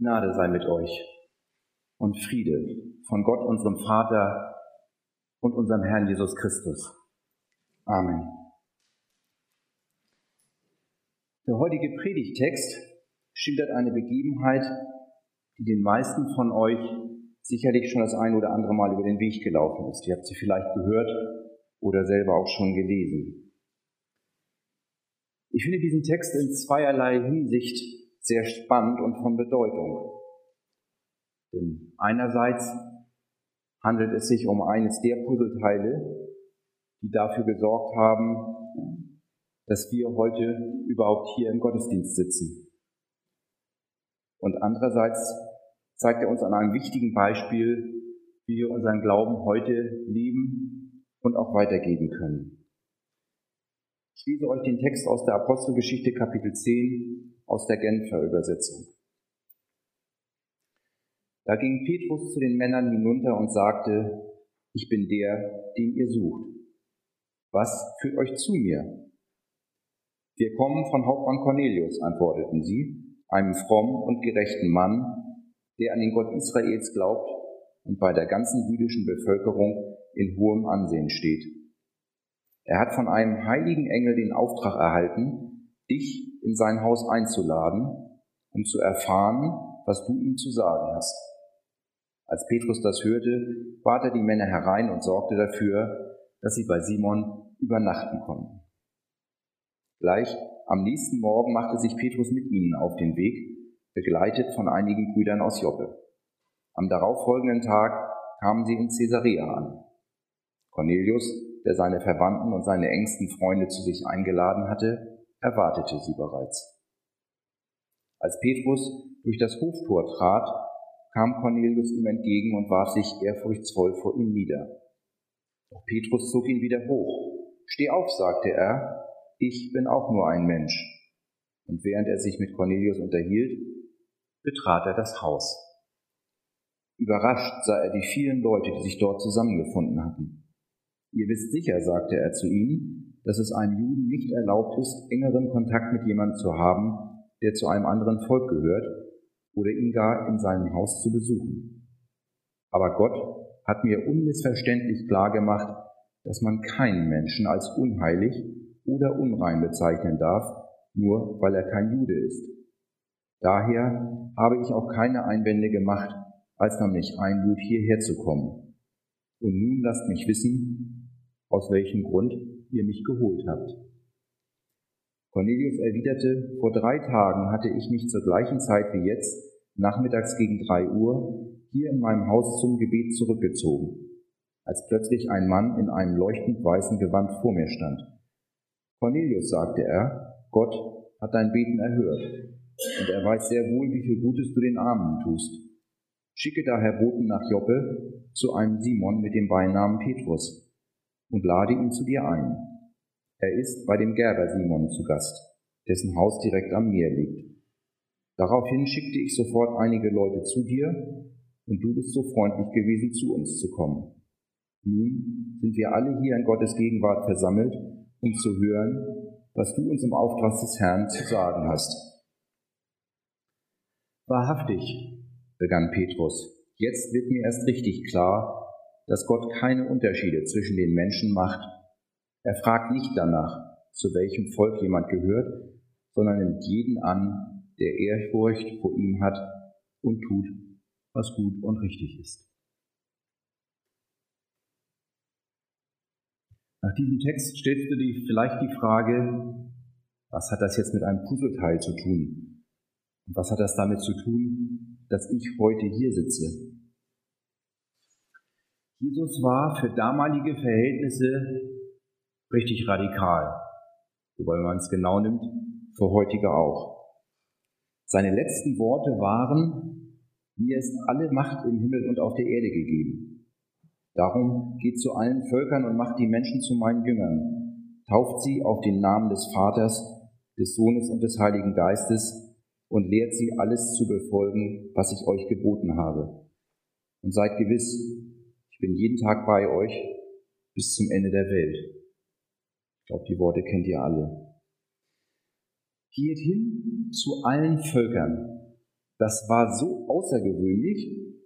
Gnade sei mit euch und Friede von Gott, unserem Vater und unserem Herrn Jesus Christus. Amen. Der heutige Predigtext schildert eine Begebenheit, die den meisten von euch sicherlich schon das ein oder andere Mal über den Weg gelaufen ist. Ihr habt sie vielleicht gehört oder selber auch schon gelesen. Ich finde diesen Text in zweierlei Hinsicht sehr spannend und von Bedeutung. Denn einerseits handelt es sich um eines der Puzzleteile, die dafür gesorgt haben, dass wir heute überhaupt hier im Gottesdienst sitzen. Und andererseits zeigt er uns an einem wichtigen Beispiel, wie wir unseren Glauben heute leben und auch weitergeben können. Ich lese euch den Text aus der Apostelgeschichte Kapitel 10 aus der Genfer Übersetzung. Da ging Petrus zu den Männern hinunter und sagte, ich bin der, den ihr sucht. Was führt euch zu mir? Wir kommen von Hauptmann Cornelius, antworteten sie, einem frommen und gerechten Mann, der an den Gott Israels glaubt und bei der ganzen jüdischen Bevölkerung in hohem Ansehen steht. Er hat von einem heiligen Engel den Auftrag erhalten, dich in sein Haus einzuladen, um zu erfahren, was du ihm zu sagen hast. Als Petrus das hörte, bat er die Männer herein und sorgte dafür, dass sie bei Simon übernachten konnten. Gleich am nächsten Morgen machte sich Petrus mit ihnen auf den Weg, begleitet von einigen Brüdern aus Joppe. Am darauffolgenden Tag kamen sie in Caesarea an. Cornelius, der seine Verwandten und seine engsten Freunde zu sich eingeladen hatte, erwartete sie bereits. Als Petrus durch das Hoftor trat, kam Cornelius ihm entgegen und warf sich ehrfurchtsvoll vor ihm nieder. Doch Petrus zog ihn wieder hoch. Steh auf, sagte er, ich bin auch nur ein Mensch. Und während er sich mit Cornelius unterhielt, betrat er das Haus. Überrascht sah er die vielen Leute, die sich dort zusammengefunden hatten. Ihr wisst sicher, sagte er zu ihnen, dass es einem Juden nicht erlaubt ist, engeren Kontakt mit jemandem zu haben, der zu einem anderen Volk gehört oder ihn gar in seinem Haus zu besuchen. Aber Gott hat mir unmissverständlich klar gemacht, dass man keinen Menschen als unheilig oder unrein bezeichnen darf, nur weil er kein Jude ist. Daher habe ich auch keine Einwände gemacht, als man mich einlud, hierher zu kommen. Und nun lasst mich wissen, aus welchem Grund ihr mich geholt habt. Cornelius erwiderte, vor drei Tagen hatte ich mich zur gleichen Zeit wie jetzt, nachmittags gegen drei Uhr, hier in meinem Haus zum Gebet zurückgezogen, als plötzlich ein Mann in einem leuchtend weißen Gewand vor mir stand. Cornelius, sagte er, Gott hat dein Beten erhört, und er weiß sehr wohl, wie viel Gutes du den Armen tust. Schicke daher Boten nach Joppe zu einem Simon mit dem Beinamen Petrus und lade ihn zu dir ein. Er ist bei dem Gerber Simon zu Gast, dessen Haus direkt am Meer liegt. Daraufhin schickte ich sofort einige Leute zu dir und du bist so freundlich gewesen, zu uns zu kommen. Nun sind wir alle hier in Gottes Gegenwart versammelt, um zu hören, was du uns im Auftrag des Herrn zu sagen hast. Wahrhaftig, begann Petrus, jetzt wird mir erst richtig klar, dass Gott keine Unterschiede zwischen den Menschen macht. Er fragt nicht danach, zu welchem Volk jemand gehört, sondern nimmt jeden an, der Ehrfurcht vor ihm hat und tut, was gut und richtig ist. Nach diesem Text stellst du dir vielleicht die Frage, was hat das jetzt mit einem Puzzleteil zu tun? Und was hat das damit zu tun, dass ich heute hier sitze? Jesus war für damalige Verhältnisse richtig radikal, wobei man es genau nimmt, für heutige auch. Seine letzten Worte waren, mir ist alle Macht im Himmel und auf der Erde gegeben. Darum geht zu allen Völkern und macht die Menschen zu meinen Jüngern, tauft sie auf den Namen des Vaters, des Sohnes und des Heiligen Geistes und lehrt sie alles zu befolgen, was ich euch geboten habe. Und seid gewiss, bin jeden Tag bei euch bis zum Ende der Welt. Ich glaube, die Worte kennt ihr alle. Geht hin zu allen Völkern Das war so außergewöhnlich,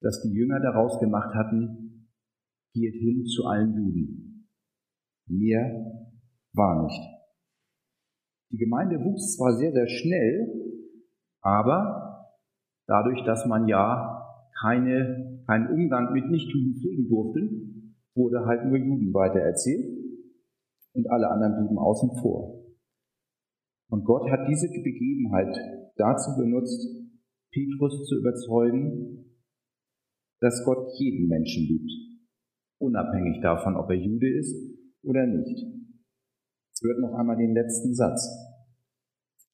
dass die Jünger daraus gemacht hatten, geht hin zu allen Juden. Mehr war nicht. Die Gemeinde wuchs zwar sehr, sehr schnell, aber dadurch, dass man ja keine, keinen Umgang mit Nichtjuden pflegen durfte, wurde halt nur Juden weiter erzählt und alle anderen blieben außen vor. Und Gott hat diese Begebenheit dazu benutzt, Petrus zu überzeugen, dass Gott jeden Menschen liebt, unabhängig davon, ob er Jude ist oder nicht. Hört noch einmal den letzten Satz.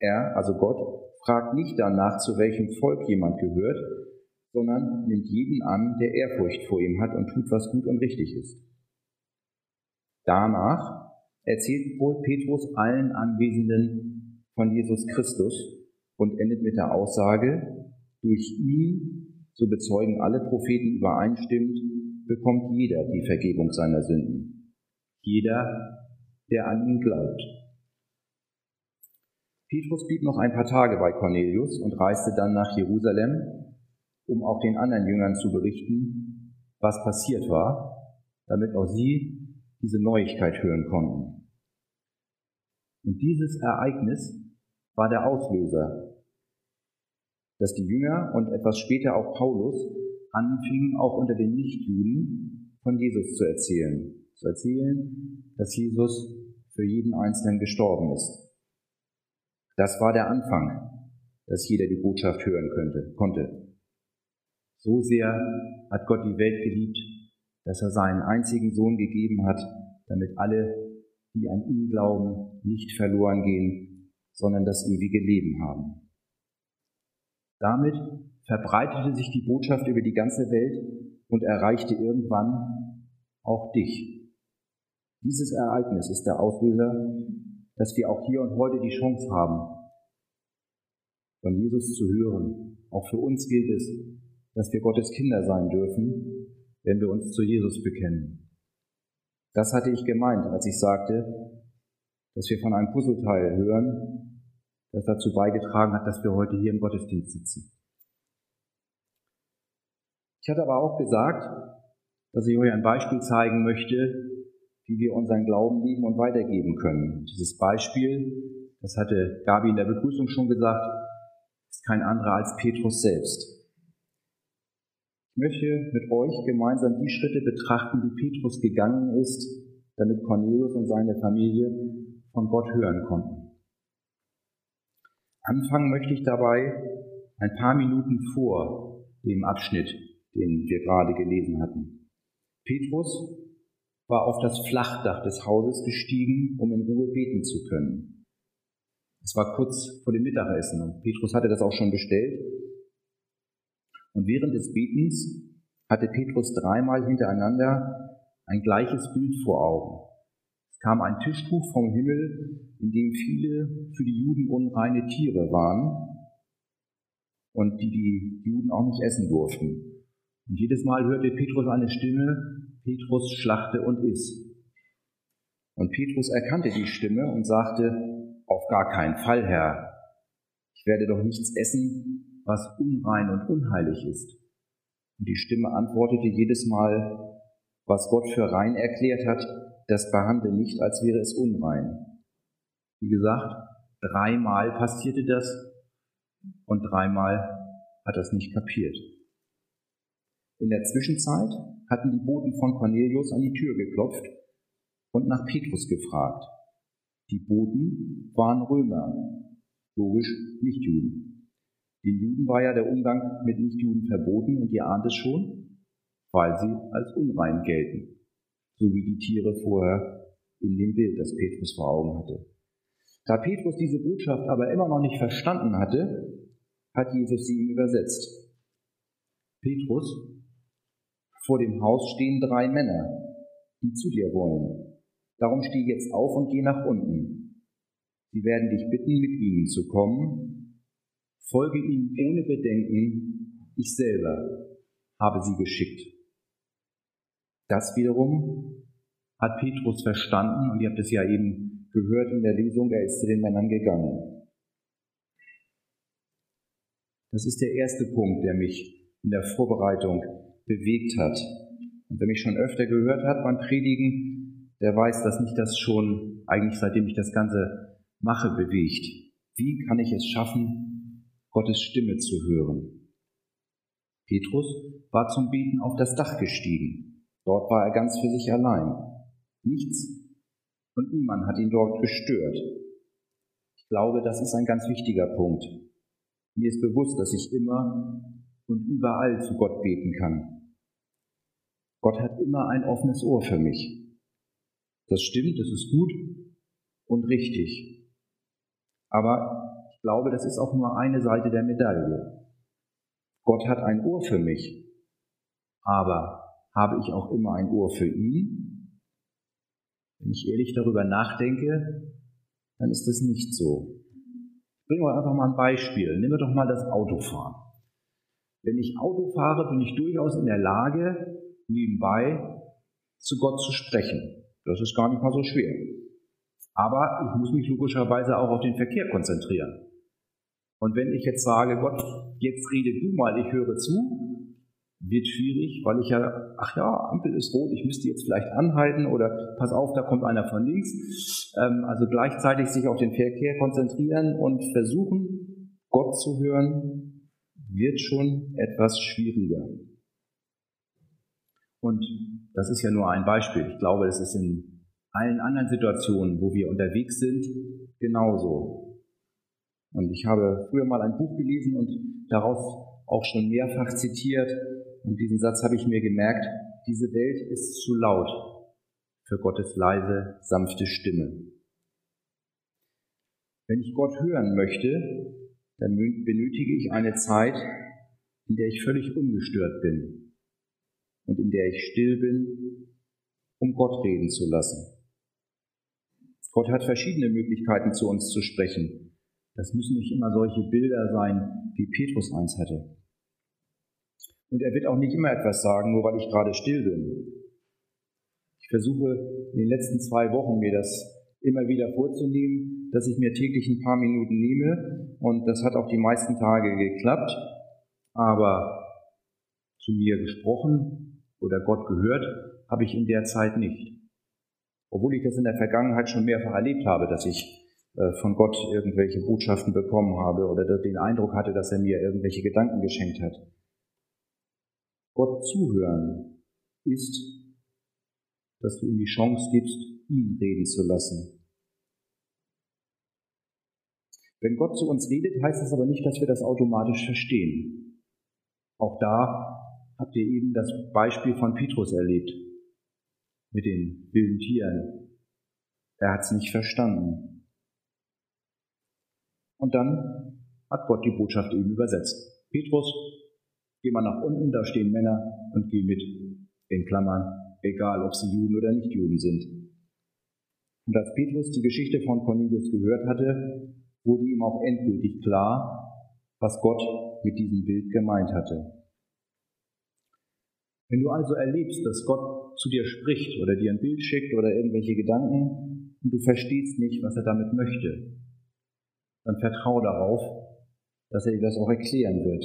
Er, also Gott, fragt nicht danach, zu welchem Volk jemand gehört, sondern nimmt jeden an, der Ehrfurcht vor ihm hat und tut, was gut und richtig ist. Danach erzählt Petrus allen Anwesenden von Jesus Christus und endet mit der Aussage, durch ihn, so bezeugen alle Propheten übereinstimmt, bekommt jeder die Vergebung seiner Sünden. Jeder, der an ihn glaubt. Petrus blieb noch ein paar Tage bei Cornelius und reiste dann nach Jerusalem, um auch den anderen Jüngern zu berichten, was passiert war, damit auch sie diese Neuigkeit hören konnten. Und dieses Ereignis war der Auslöser, dass die Jünger und etwas später auch Paulus anfingen, auch unter den Nichtjuden von Jesus zu erzählen. Zu erzählen, dass Jesus für jeden Einzelnen gestorben ist. Das war der Anfang, dass jeder die Botschaft hören könnte, konnte. So sehr hat Gott die Welt geliebt, dass er seinen einzigen Sohn gegeben hat, damit alle, die an ihn glauben, nicht verloren gehen, sondern das ewige Leben haben. Damit verbreitete sich die Botschaft über die ganze Welt und erreichte irgendwann auch dich. Dieses Ereignis ist der Auslöser, dass wir auch hier und heute die Chance haben, von Jesus zu hören. Auch für uns gilt es, dass wir Gottes Kinder sein dürfen, wenn wir uns zu Jesus bekennen. Das hatte ich gemeint, als ich sagte, dass wir von einem Puzzleteil hören, das dazu beigetragen hat, dass wir heute hier im Gottesdienst sitzen. Ich hatte aber auch gesagt, dass ich euch ein Beispiel zeigen möchte, wie wir unseren Glauben lieben und weitergeben können. Dieses Beispiel, das hatte Gabi in der Begrüßung schon gesagt, ist kein anderer als Petrus selbst. Ich möchte mit euch gemeinsam die Schritte betrachten, die Petrus gegangen ist, damit Cornelius und seine Familie von Gott hören konnten. Anfangen möchte ich dabei ein paar Minuten vor dem Abschnitt, den wir gerade gelesen hatten. Petrus war auf das Flachdach des Hauses gestiegen, um in Ruhe beten zu können. Es war kurz vor dem Mittagessen und Petrus hatte das auch schon bestellt. Und während des Betens hatte Petrus dreimal hintereinander ein gleiches Bild vor Augen. Es kam ein Tischtuch vom Himmel, in dem viele für die Juden unreine Tiere waren und die die Juden auch nicht essen durften. Und jedes Mal hörte Petrus eine Stimme, Petrus schlachte und iss. Und Petrus erkannte die Stimme und sagte, auf gar keinen Fall, Herr, ich werde doch nichts essen, was unrein und unheilig ist. Und die Stimme antwortete jedes Mal, was Gott für rein erklärt hat, das behandle nicht, als wäre es unrein. Wie gesagt, dreimal passierte das und dreimal hat es nicht kapiert. In der Zwischenzeit hatten die Boten von Cornelius an die Tür geklopft und nach Petrus gefragt. Die Boten waren Römer, logisch nicht Juden. Den Juden war ja der Umgang mit Nichtjuden verboten und ihr ahnt es schon, weil sie als unrein gelten, so wie die Tiere vorher in dem Bild, das Petrus vor Augen hatte. Da Petrus diese Botschaft aber immer noch nicht verstanden hatte, hat Jesus sie ihm übersetzt. Petrus vor dem Haus stehen drei Männer, die zu dir wollen. Darum steh jetzt auf und geh nach unten. Sie werden dich bitten, mit ihnen zu kommen. Folge ihnen ohne Bedenken. Ich selber habe sie geschickt. Das wiederum hat Petrus verstanden und ihr habt es ja eben gehört in der Lesung, er ist zu den Männern gegangen. Das ist der erste Punkt, der mich in der Vorbereitung bewegt hat. Und wer mich schon öfter gehört hat beim Predigen, der weiß, dass mich das schon eigentlich seitdem ich das Ganze mache bewegt. Wie kann ich es schaffen, Gottes Stimme zu hören? Petrus war zum Beten auf das Dach gestiegen. Dort war er ganz für sich allein. Nichts und niemand hat ihn dort gestört. Ich glaube, das ist ein ganz wichtiger Punkt. Mir ist bewusst, dass ich immer und überall zu Gott beten kann. Gott hat immer ein offenes Ohr für mich. Das stimmt, das ist gut und richtig. Aber glaube, das ist auch nur eine Seite der Medaille. Gott hat ein Ohr für mich. Aber habe ich auch immer ein Ohr für ihn? Wenn ich ehrlich darüber nachdenke, dann ist das nicht so. Bringen wir einfach mal ein Beispiel. Nehmen wir doch mal das Autofahren. Wenn ich Auto fahre, bin ich durchaus in der Lage, nebenbei zu Gott zu sprechen. Das ist gar nicht mal so schwer. Aber ich muss mich logischerweise auch auf den Verkehr konzentrieren. Und wenn ich jetzt sage, Gott, jetzt rede du mal, ich höre zu, wird schwierig, weil ich ja, ach ja, Ampel ist rot, ich müsste jetzt vielleicht anhalten oder pass auf, da kommt einer von links. Ähm, also gleichzeitig sich auf den Verkehr konzentrieren und versuchen, Gott zu hören, wird schon etwas schwieriger. Und das ist ja nur ein Beispiel. Ich glaube, es ist in allen anderen Situationen, wo wir unterwegs sind, genauso. Und ich habe früher mal ein Buch gelesen und daraus auch schon mehrfach zitiert, und diesen Satz habe ich mir gemerkt, diese Welt ist zu laut für Gottes leise, sanfte Stimme. Wenn ich Gott hören möchte, dann benötige ich eine Zeit, in der ich völlig ungestört bin und in der ich still bin, um Gott reden zu lassen. Gott hat verschiedene Möglichkeiten, zu uns zu sprechen. Das müssen nicht immer solche Bilder sein, wie Petrus eins hatte. Und er wird auch nicht immer etwas sagen, nur weil ich gerade still bin. Ich versuche in den letzten zwei Wochen mir das immer wieder vorzunehmen, dass ich mir täglich ein paar Minuten nehme. Und das hat auch die meisten Tage geklappt. Aber zu mir gesprochen oder Gott gehört habe ich in der Zeit nicht. Obwohl ich das in der Vergangenheit schon mehrfach erlebt habe, dass ich von Gott irgendwelche Botschaften bekommen habe oder den Eindruck hatte, dass er mir irgendwelche Gedanken geschenkt hat. Gott zuhören ist, dass du ihm die Chance gibst, ihn reden zu lassen. Wenn Gott zu uns redet, heißt das aber nicht, dass wir das automatisch verstehen. Auch da habt ihr eben das Beispiel von Petrus erlebt mit den wilden Tieren. Er hat es nicht verstanden. Und dann hat Gott die Botschaft eben übersetzt. Petrus, Geh mal nach unten, da stehen Männer und geh mit. In Klammern, egal ob sie Juden oder nicht Juden sind. Und als Petrus die Geschichte von Cornelius gehört hatte, wurde ihm auch endgültig klar, was Gott mit diesem Bild gemeint hatte. Wenn du also erlebst, dass Gott zu dir spricht oder dir ein Bild schickt oder irgendwelche Gedanken und du verstehst nicht, was er damit möchte, dann vertraue darauf, dass er dir das auch erklären wird.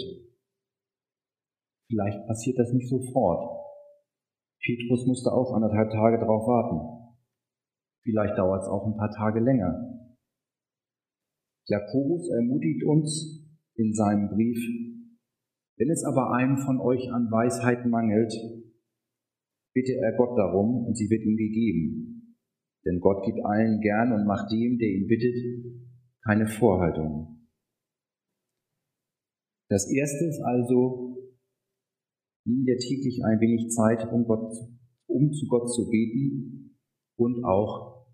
Vielleicht passiert das nicht sofort. Petrus musste auch anderthalb Tage darauf warten. Vielleicht dauert es auch ein paar Tage länger. Jakobus ermutigt uns in seinem Brief, wenn es aber einem von euch an Weisheit mangelt, bitte er Gott darum und sie wird ihm gegeben. Denn Gott gibt allen gern und macht dem, der ihn bittet, keine Vorhaltungen. Das erste ist also, Nimm dir täglich ein wenig Zeit, um, Gott, um zu Gott zu beten und auch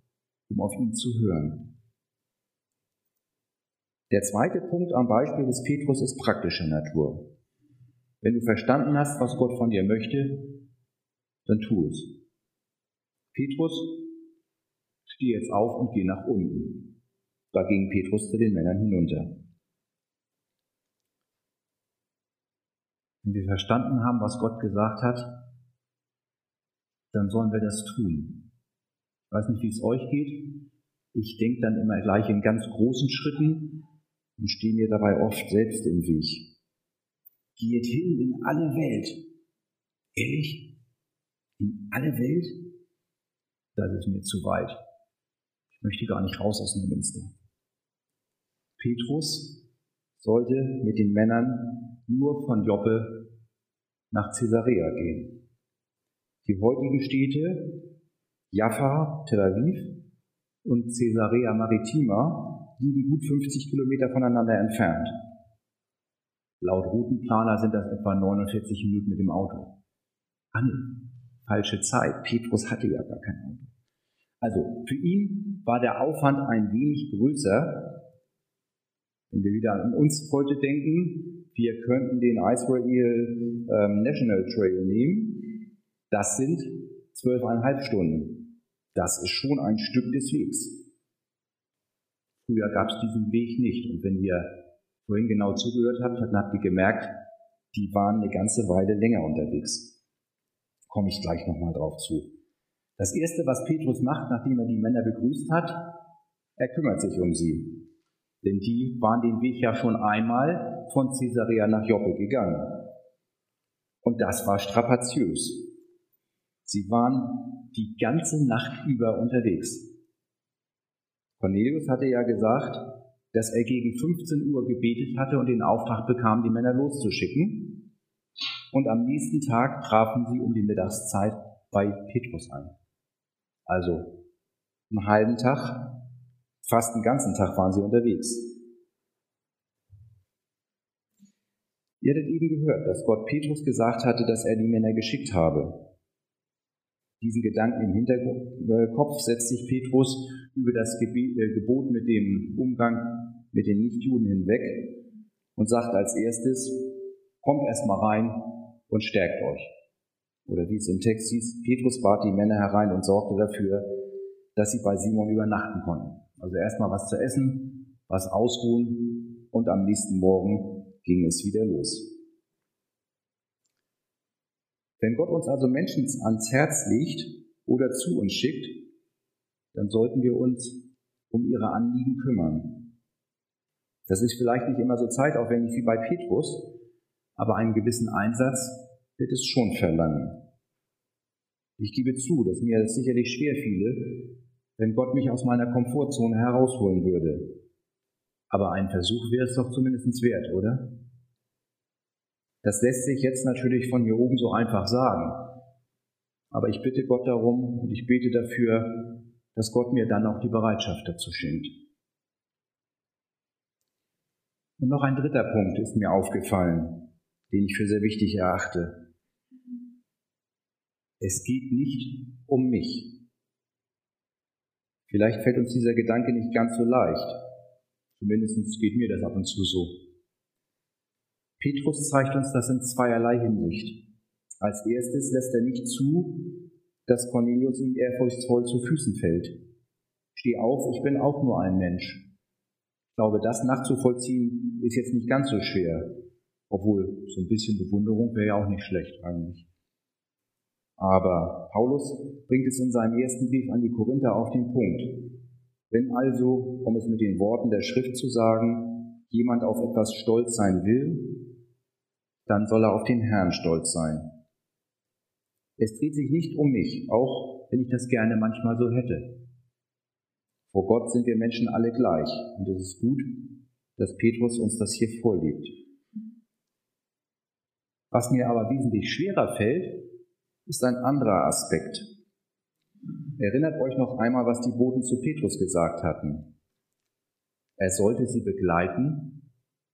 um auf ihn zu hören. Der zweite Punkt am Beispiel des Petrus ist praktischer Natur. Wenn du verstanden hast, was Gott von dir möchte, dann tu es. Petrus, steh jetzt auf und geh nach unten. Da ging Petrus zu den Männern hinunter. Wenn wir verstanden haben, was Gott gesagt hat, dann sollen wir das tun. Ich weiß nicht, wie es euch geht. Ich denke dann immer gleich in ganz großen Schritten und stehe mir dabei oft selbst im Weg. geht hin in alle Welt. Ehrlich? In alle Welt? Das ist mir zu weit. Ich möchte gar nicht raus aus Neumünster. Petrus sollte mit den Männern nur von Joppe nach Caesarea gehen. Die heutigen Städte Jaffa, Tel Aviv und Caesarea Maritima liegen gut 50 Kilometer voneinander entfernt. Laut Routenplaner sind das etwa 49 Minuten mit dem Auto. Ah falsche Zeit. Petrus hatte ja gar kein Auto. Also für ihn war der Aufwand ein wenig größer. Wenn wir wieder an uns heute denken, wir könnten den Israel ähm, National Trail nehmen. Das sind zwölfeinhalb Stunden. Das ist schon ein Stück des Wegs. Früher gab es diesen Weg nicht. Und wenn ihr vorhin genau zugehört habt, dann habt ihr gemerkt, die waren eine ganze Weile länger unterwegs. Komme ich gleich nochmal drauf zu. Das erste, was Petrus macht, nachdem er die Männer begrüßt hat, er kümmert sich um sie. Denn die waren den Weg ja schon einmal von Caesarea nach Joppe gegangen. Und das war strapaziös. Sie waren die ganze Nacht über unterwegs. Cornelius hatte ja gesagt, dass er gegen 15 Uhr gebetet hatte und den Auftrag bekam, die Männer loszuschicken. Und am nächsten Tag trafen sie um die Mittagszeit bei Petrus ein. Also einen halben Tag, fast einen ganzen Tag waren sie unterwegs. Ihr hattet eben gehört, dass Gott Petrus gesagt hatte, dass er die Männer geschickt habe. Diesen Gedanken im Hinterkopf setzt sich Petrus über das äh, Gebot mit dem Umgang mit den Nichtjuden hinweg und sagt als erstes, kommt erstmal rein und stärkt euch. Oder wie es im Text hieß, Petrus bat die Männer herein und sorgte dafür, dass sie bei Simon übernachten konnten. Also erstmal was zu essen, was ausruhen und am nächsten Morgen ging es wieder los. Wenn Gott uns also Menschen ans Herz legt oder zu uns schickt, dann sollten wir uns um ihre Anliegen kümmern. Das ist vielleicht nicht immer so zeitaufwendig wie bei Petrus, aber einen gewissen Einsatz wird es schon verlangen. Ich gebe zu, dass mir das sicherlich schwer fiele, wenn Gott mich aus meiner Komfortzone herausholen würde. Aber ein Versuch wäre es doch zumindest wert, oder? Das lässt sich jetzt natürlich von hier oben so einfach sagen. Aber ich bitte Gott darum und ich bete dafür, dass Gott mir dann auch die Bereitschaft dazu schenkt. Und noch ein dritter Punkt ist mir aufgefallen, den ich für sehr wichtig erachte. Es geht nicht um mich. Vielleicht fällt uns dieser Gedanke nicht ganz so leicht. Zumindest geht mir das ab und zu so. Petrus zeigt uns das in zweierlei Hinsicht. Als erstes lässt er nicht zu, dass Cornelius ihm ehrfurchtsvoll zu Füßen fällt. Steh auf, ich bin auch nur ein Mensch. Ich glaube, das nachzuvollziehen ist jetzt nicht ganz so schwer, obwohl so ein bisschen Bewunderung wäre ja auch nicht schlecht eigentlich. Aber Paulus bringt es in seinem ersten Brief an die Korinther auf den Punkt. Wenn also, um es mit den Worten der Schrift zu sagen, jemand auf etwas stolz sein will, dann soll er auf den Herrn stolz sein. Es dreht sich nicht um mich, auch wenn ich das gerne manchmal so hätte. Vor Gott sind wir Menschen alle gleich und es ist gut, dass Petrus uns das hier vorlebt. Was mir aber wesentlich schwerer fällt, ist ein anderer Aspekt. Erinnert euch noch einmal, was die Boten zu Petrus gesagt hatten. Er sollte sie begleiten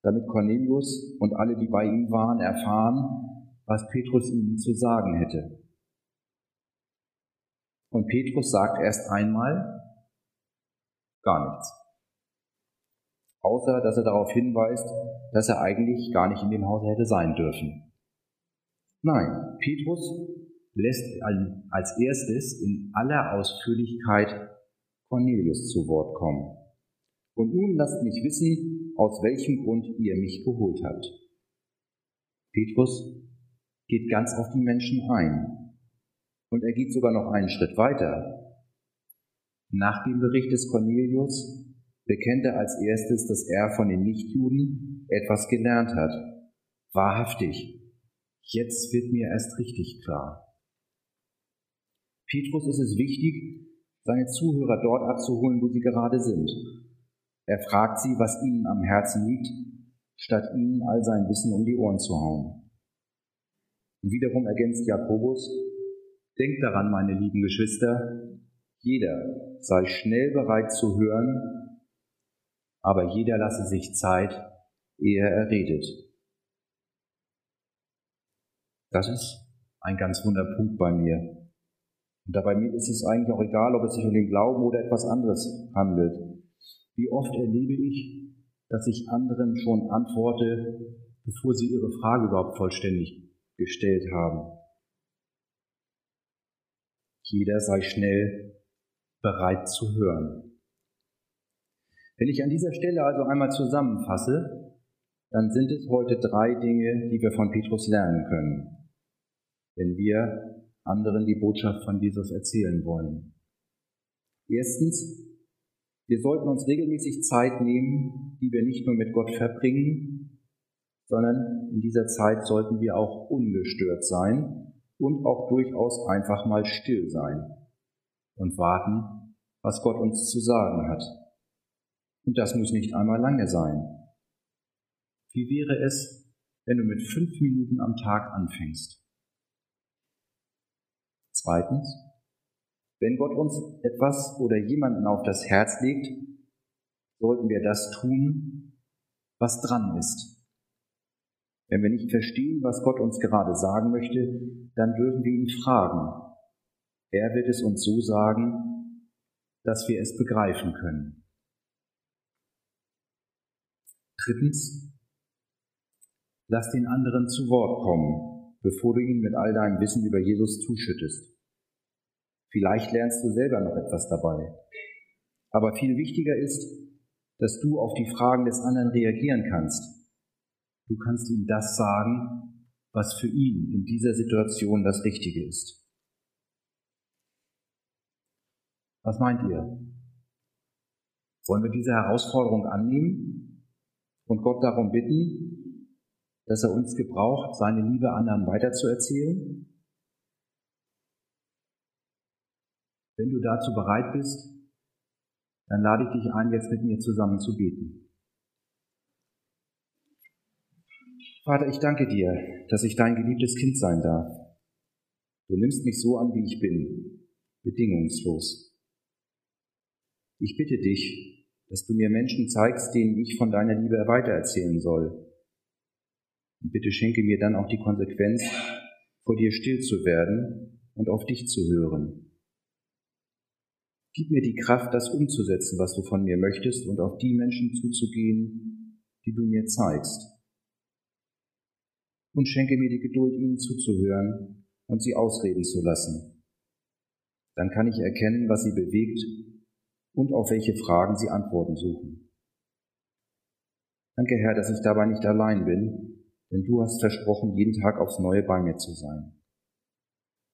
damit Cornelius und alle, die bei ihm waren, erfahren, was Petrus ihnen zu sagen hätte. Und Petrus sagt erst einmal gar nichts. Außer, dass er darauf hinweist, dass er eigentlich gar nicht in dem Hause hätte sein dürfen. Nein, Petrus lässt als erstes in aller Ausführlichkeit Cornelius zu Wort kommen. Und nun lasst mich wissen, aus welchem Grund ihr mich geholt habt. Petrus geht ganz auf die Menschen ein. Und er geht sogar noch einen Schritt weiter. Nach dem Bericht des Cornelius bekennt er als erstes, dass er von den Nichtjuden etwas gelernt hat. Wahrhaftig, jetzt wird mir erst richtig klar. Petrus ist es wichtig, seine Zuhörer dort abzuholen, wo sie gerade sind. Er fragt sie, was ihnen am Herzen liegt, statt ihnen all sein Wissen um die Ohren zu hauen. Und wiederum ergänzt Jakobus, denkt daran, meine lieben Geschwister, jeder sei schnell bereit zu hören, aber jeder lasse sich Zeit, ehe er redet. Das ist ein ganz wunder Punkt bei mir. Und dabei ist es eigentlich auch egal, ob es sich um den Glauben oder etwas anderes handelt. Wie oft erlebe ich, dass ich anderen schon antworte, bevor sie ihre Frage überhaupt vollständig gestellt haben. Jeder sei schnell bereit zu hören. Wenn ich an dieser Stelle also einmal zusammenfasse, dann sind es heute drei Dinge, die wir von Petrus lernen können, wenn wir anderen die Botschaft von Jesus erzählen wollen. Erstens, wir sollten uns regelmäßig Zeit nehmen, die wir nicht nur mit Gott verbringen, sondern in dieser Zeit sollten wir auch ungestört sein und auch durchaus einfach mal still sein und warten, was Gott uns zu sagen hat. Und das muss nicht einmal lange sein. Wie wäre es, wenn du mit fünf Minuten am Tag anfängst? Zweitens, wenn Gott uns etwas oder jemanden auf das Herz legt, sollten wir das tun, was dran ist. Wenn wir nicht verstehen, was Gott uns gerade sagen möchte, dann dürfen wir ihn fragen. Er wird es uns so sagen, dass wir es begreifen können. Drittens, lass den anderen zu Wort kommen, bevor du ihn mit all deinem Wissen über Jesus zuschüttest. Vielleicht lernst du selber noch etwas dabei. Aber viel wichtiger ist, dass du auf die Fragen des anderen reagieren kannst. Du kannst ihm das sagen, was für ihn in dieser Situation das Richtige ist. Was meint ihr? Wollen wir diese Herausforderung annehmen und Gott darum bitten, dass er uns gebraucht, seine Liebe anderen weiterzuerzählen? Wenn du dazu bereit bist, dann lade ich dich ein, jetzt mit mir zusammen zu beten. Vater, ich danke dir, dass ich dein geliebtes Kind sein darf. Du nimmst mich so an, wie ich bin, bedingungslos. Ich bitte dich, dass du mir Menschen zeigst, denen ich von deiner Liebe weitererzählen soll. Und bitte schenke mir dann auch die Konsequenz, vor dir still zu werden und auf dich zu hören. Gib mir die Kraft, das umzusetzen, was du von mir möchtest und auf die Menschen zuzugehen, die du mir zeigst. Und schenke mir die Geduld, ihnen zuzuhören und sie ausreden zu lassen. Dann kann ich erkennen, was sie bewegt und auf welche Fragen sie Antworten suchen. Danke, Herr, dass ich dabei nicht allein bin, denn du hast versprochen, jeden Tag aufs Neue bei mir zu sein.